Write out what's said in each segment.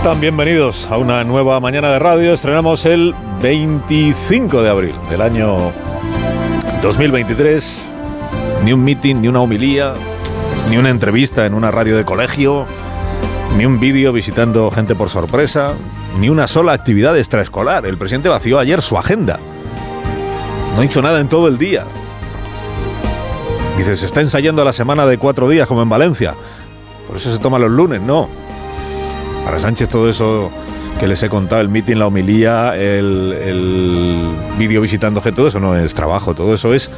Están, bienvenidos a una nueva mañana de radio. Estrenamos el 25 de abril del año 2023. Ni un meeting, ni una homilía, ni una entrevista en una radio de colegio, ni un vídeo visitando gente por sorpresa, ni una sola actividad extraescolar. El presidente vació ayer su agenda. No hizo nada en todo el día. Dice, se está ensayando la semana de cuatro días como en Valencia. Por eso se toma los lunes, no. Para Sánchez todo eso que les he contado, el meeting, la homilía, el, el vídeo visitando gente, todo eso no es trabajo, todo eso es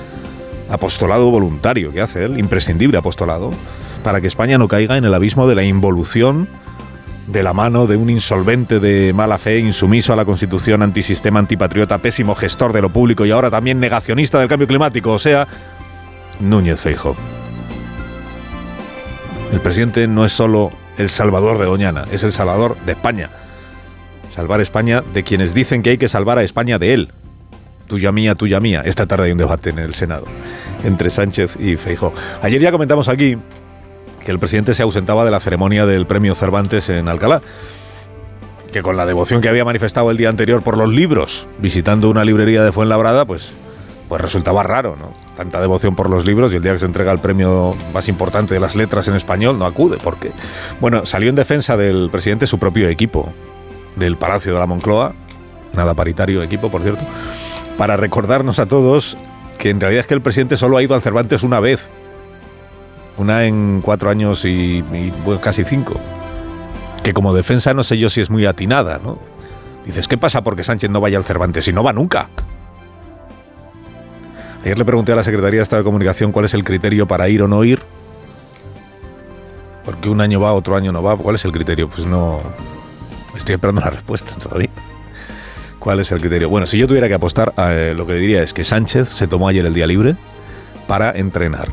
apostolado voluntario que hace él, imprescindible apostolado, para que España no caiga en el abismo de la involución de la mano de un insolvente de mala fe, insumiso a la Constitución, antisistema, antipatriota, pésimo gestor de lo público y ahora también negacionista del cambio climático, o sea, Núñez Feijo. El presidente no es solo el salvador de Doñana, es el salvador de España. Salvar España de quienes dicen que hay que salvar a España de él. Tuya mía, tuya mía. Esta tarde hay un debate en el Senado entre Sánchez y Feijo. Ayer ya comentamos aquí que el presidente se ausentaba de la ceremonia del premio Cervantes en Alcalá. Que con la devoción que había manifestado el día anterior por los libros, visitando una librería de Fuenlabrada, pues, pues resultaba raro, ¿no? Tanta devoción por los libros y el día que se entrega el premio más importante de las letras en español no acude. ¿Por qué? Bueno, salió en defensa del presidente su propio equipo del Palacio de la Moncloa, nada paritario equipo, por cierto, para recordarnos a todos que en realidad es que el presidente solo ha ido al Cervantes una vez. Una en cuatro años y, casi cinco. Que como defensa no sé yo si es muy atinada, ¿no? Dices, ¿qué pasa porque Sánchez no vaya al Cervantes? Y no va nunca. Ayer le pregunté a la Secretaría de Estado de Comunicación cuál es el criterio para ir o no ir. Porque un año va, otro año no va. ¿Cuál es el criterio? Pues no. Estoy esperando la respuesta todavía. ¿Cuál es el criterio? Bueno, si yo tuviera que apostar, eh, lo que diría es que Sánchez se tomó ayer el día libre para entrenar.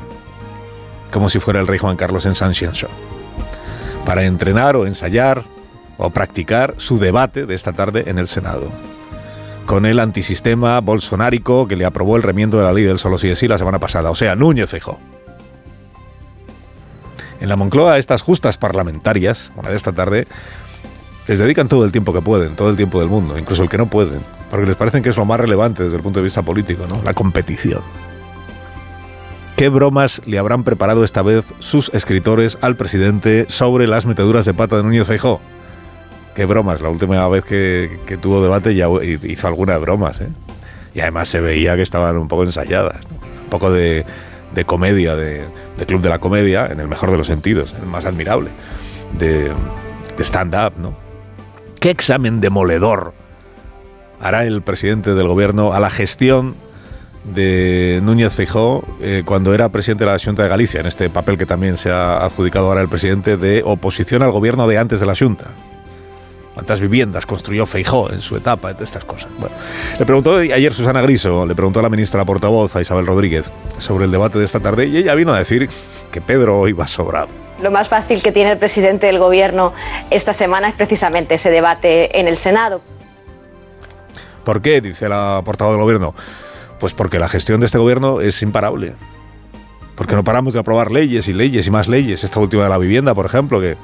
Como si fuera el rey Juan Carlos en San Show. Para entrenar o ensayar o practicar su debate de esta tarde en el Senado con el antisistema bolsonárico que le aprobó el remiendo de la ley del solo sí es sí la semana pasada, o sea, Núñez Feijóo. En la Moncloa, estas justas parlamentarias, una de esta tarde, les dedican todo el tiempo que pueden, todo el tiempo del mundo, incluso el que no pueden, porque les parecen que es lo más relevante desde el punto de vista político, ¿no? La competición. ¿Qué bromas le habrán preparado esta vez sus escritores al presidente sobre las meteduras de pata de Núñez Feijóo? Qué bromas. La última vez que, tuvo debate ya hizo algunas bromas, ¿eh? Y además se veía que estaban un poco ensayadas. Un poco de, comedia, de, club de la comedia, en el mejor de los sentidos, el más admirable. De, stand-up, ¿no? ¿Qué examen demoledor hará el presidente del gobierno a la gestión de Núñez Feijóo eh, cuando era presidente de la Junta de Galicia, en este papel que también se ha adjudicado ahora el presidente de oposición al gobierno de antes de la Junta? Cuántas viviendas construyó Feijó en su etapa, estas cosas. Bueno, le preguntó ayer Susana Griso, le preguntó a la ministra portavoz, a Isabel Rodríguez, sobre el debate de esta tarde y ella vino a decir que Pedro iba sobrado. Lo más fácil que tiene el presidente del gobierno esta semana es precisamente ese debate en el Senado. ¿Por qué? Dice la portavoz del gobierno. Pues porque la gestión de este gobierno es imparable. Porque no paramos de aprobar leyes y leyes y más leyes. Esta última de la vivienda, por ejemplo, que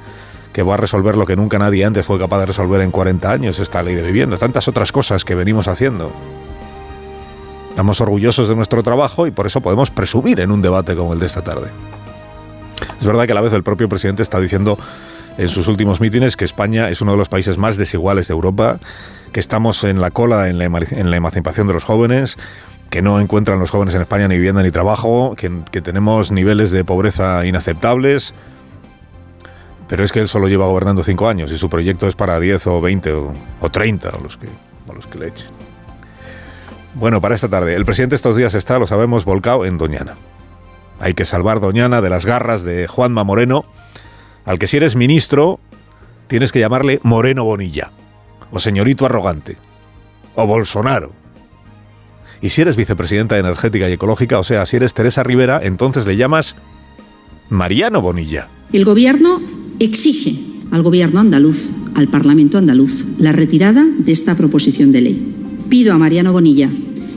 que va a resolver lo que nunca nadie antes fue capaz de resolver en 40 años, esta ley de vivienda, tantas otras cosas que venimos haciendo. Estamos orgullosos de nuestro trabajo y por eso podemos presumir en un debate como el de esta tarde. Es verdad que a la vez el propio presidente está diciendo en sus últimos mítines que España es uno de los países más desiguales de Europa, que estamos en la cola en la, en emancipación de los jóvenes, que no encuentran los jóvenes en España ni vivienda ni trabajo, que tenemos niveles de pobreza inaceptables, pero es que él solo lleva gobernando cinco años y su proyecto es para 10 o 20 o, o 30 o los, que, o los que le echen. Bueno, para esta tarde, el presidente estos días está, lo sabemos, volcado en Doñana. Hay que salvar Doñana de las garras de Juanma Moreno, al que si eres ministro tienes que llamarle Moreno Bonilla o señorito arrogante, o Bolsonaro. Y si eres vicepresidenta energética y ecológica, o sea, si eres Teresa Rivera, entonces le llamas Mariano Bonilla. El gobierno exige al gobierno andaluz, al Parlamento andaluz, la retirada de esta proposición de ley. Pido a Mariano Bonilla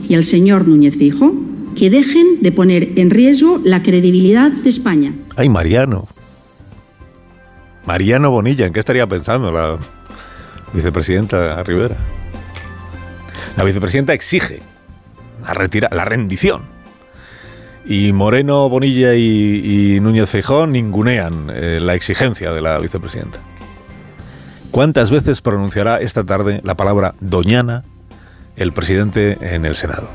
y al señor Núñez Fijo que dejen de poner en riesgo la credibilidad de España. Ay, Mariano. Mariano Bonilla, ¿en qué estaría pensando la vicepresidenta Rivera? La vicepresidenta exige la, retira, la rendición. Y Moreno, Bonilla y, Núñez Feijón ningunean eh, la exigencia de la vicepresidenta. ¿Cuántas veces pronunciará esta tarde la palabra doñana el presidente en el Senado?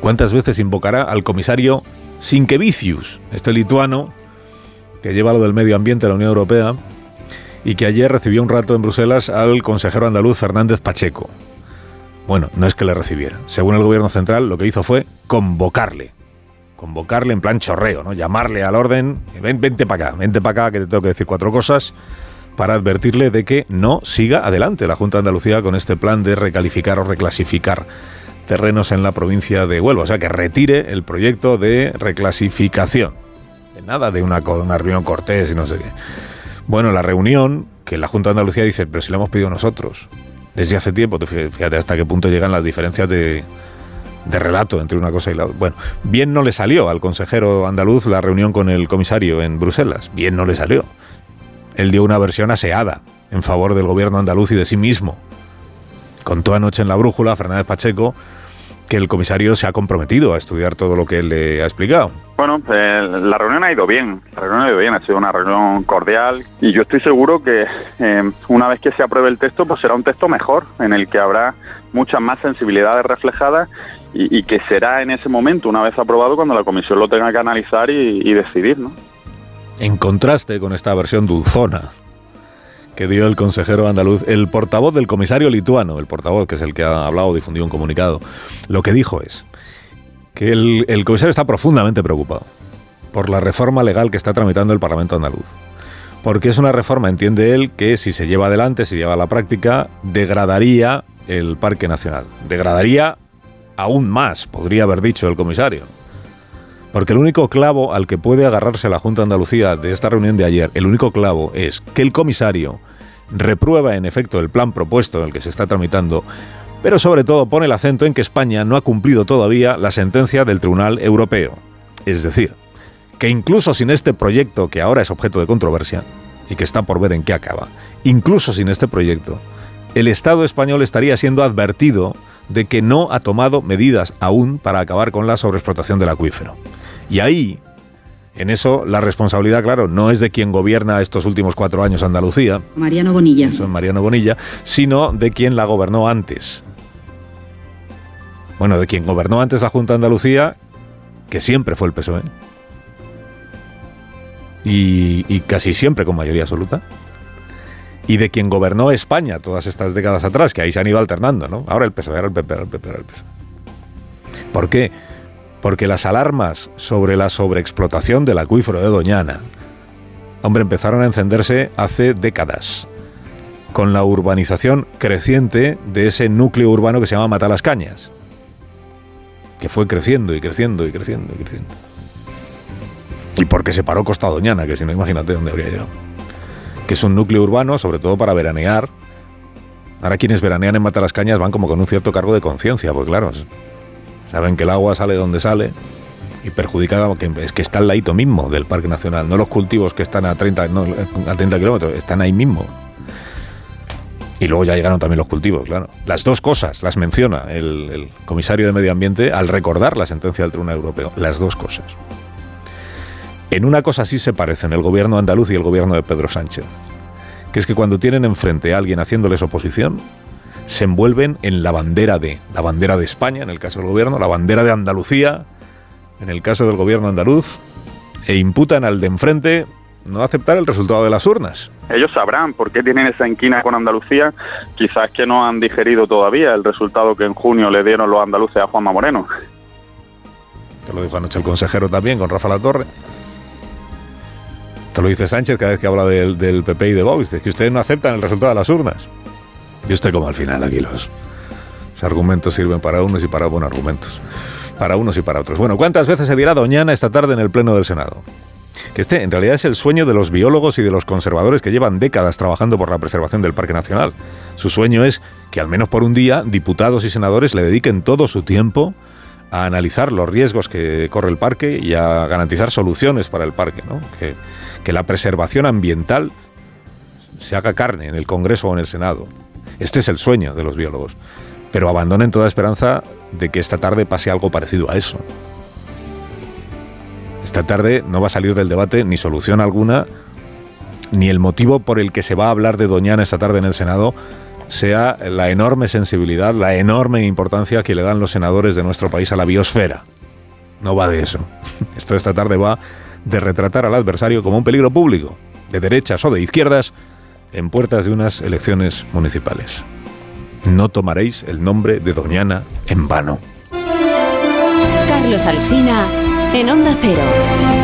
¿Cuántas veces invocará al comisario Sinkevicius, este lituano que lleva lo del medio ambiente de la Unión Europea y que ayer recibió un rato en Bruselas al consejero andaluz Fernández Pacheco? Bueno, no es que le recibiera. Según el gobierno central, lo que hizo fue convocarle. Convocarle en plan chorreo, ¿no? Llamarle al orden, ven, vente para acá, vente para acá que te tengo que decir cuatro cosas para advertirle de que no siga adelante la Junta de Andalucía con este plan de recalificar o reclasificar terrenos en la provincia de Huelva. O sea, que retire el proyecto de reclasificación. Nada de una, una reunión cortés y no sé qué. Bueno, la reunión, que la Junta de Andalucía dice, pero si la hemos pedido nosotros desde hace tiempo, fíjate hasta qué punto llegan las diferencias de, de relato entre una cosa y la otra. Bueno, bien no le salió al consejero andaluz la reunión con el comisario en Bruselas, bien no le salió él dio una versión aseada en favor del gobierno andaluz y de sí mismo. Contó anoche en la brújula Fernández Pacheco que el comisario se ha comprometido a estudiar todo lo que él le ha explicado. Bueno, pues, la reunión ha ido bien, la reunión ha ido bien, ha sido una reunión cordial y yo estoy seguro que eh, una vez que se apruebe el texto, pues será un texto mejor, en el que habrá muchas más sensibilidades reflejadas y, que será en ese momento, una vez aprobado, cuando la comisión lo tenga que analizar y, y decidir, ¿no? en contraste con esta versión dulzona que dio el consejero andaluz, el portavoz del comisario lituano, el portavoz que es el que ha hablado, difundido un comunicado, lo que dijo es que el, el comisario está profundamente preocupado por la reforma legal que está tramitando el Parlamento andaluz. Porque es una reforma, entiende él, que si se lleva adelante, si lleva a la práctica, degradaría el Parque Nacional. Degradaría aún más, podría haber dicho el comisario. Porque el único clavo al que puede agarrarse la Junta de Andalucía de esta reunión de ayer, el único clavo es que el comisario reprueba en efecto el plan propuesto en el que se está tramitando, pero sobre todo pone el acento en que España no ha cumplido todavía la sentencia del Tribunal Europeo. Es decir, que incluso sin este proyecto que ahora es objeto de controversia y que está por ver en qué acaba, incluso sin este proyecto, el Estado español estaría siendo advertido de que no ha tomado medidas aún para acabar con la sobreexplotación del acuífero. Y ahí, en eso, la responsabilidad, claro, no es de quien gobierna estos últimos cuatro años Andalucía. Mariano Bonilla. Eso Mariano Bonilla, sino de quien la gobernó antes. Bueno, de quien gobernó antes la Junta de Andalucía, que siempre fue el PSOE. Y, y casi siempre con mayoría absoluta y de quien gobernó España todas estas décadas atrás, que ahí se han ido alternando, ¿no? Ahora el PSOE, ahora el PP, ahora el PP, ahora el PSOE. ¿Por qué? porque las alarmas sobre la sobreexplotación del acuífero de Doñana, hombre, empezaron a encenderse hace décadas, con la urbanización creciente de ese núcleo urbano que se llama Matalascañas, que fue creciendo y creciendo y creciendo y creciendo. Y porque se paró Costa Doñana, que si no, imagínate dónde habría llegado. Que es un núcleo urbano, sobre todo para veranear. Ahora quienes veranean en Matalascañas van como con un cierto cargo de conciencia, pues claro, Saben que el agua sale donde sale y perjudica que es que está al ladito mismo del Parque Nacional, no los cultivos que están a 30, a 30 kilómetros, están ahí mismo. Y luego ya llegaron también los cultivos, claro. Las dos cosas las menciona el, el comisario de Medio Ambiente al recordar la sentencia del Tribunal Europeo. Las dos cosas. En una cosa sí se parecen el gobierno andaluz y el gobierno de Pedro Sánchez, que es que cuando tienen enfrente a alguien haciéndoles oposición, se envuelven en la bandera de, la bandera de España, en el caso del gobierno, la bandera de Andalucía, en el caso del gobierno andaluz, e imputan al de enfrente no aceptar el resultado de las urnas. Ellos sabrán por qué tienen esa inquina con Andalucía, quizás que no han digerido todavía el resultado que en junio le dieron los andaluces a Juanma Moreno. Te lo dijo anoche el consejero también, con Rafa La Torre. Te lo dice Sánchez cada vez que habla del, del PP y de Vox, que ustedes no aceptan el resultado de las urnas. Yo estoy como al final aquí los, los argumentos sirven para unos y para buenos argumentos. Para unos y para otros. Bueno, ¿cuántas veces se dirá Doñana esta tarde en el Pleno del Senado? Que este en realidad es el sueño de los biólogos y de los conservadores que llevan décadas trabajando por la preservación del Parque Nacional. Su sueño es que al menos por un día diputados y senadores le dediquen todo su tiempo a analizar los riesgos que corre el parque y a garantizar soluciones para el parque. ¿no? Que, que la preservación ambiental se haga carne en el Congreso o en el Senado. Este es el sueño de los biólogos. Pero abandonen toda esperanza de que esta tarde pase algo parecido a eso. Esta tarde no va a salir del debate ni solución alguna, ni el motivo por el que se va a hablar de Doñana esta tarde en el Senado sea la enorme sensibilidad, la enorme importancia que le dan los senadores de nuestro país a la biosfera. No va de eso. Esto esta tarde va de retratar al adversario como un peligro público, de derechas o de izquierdas, en puertas de unas elecciones municipales. No tomaréis el nombre de Doñana en vano. Carlos Alsina en Onda Cero.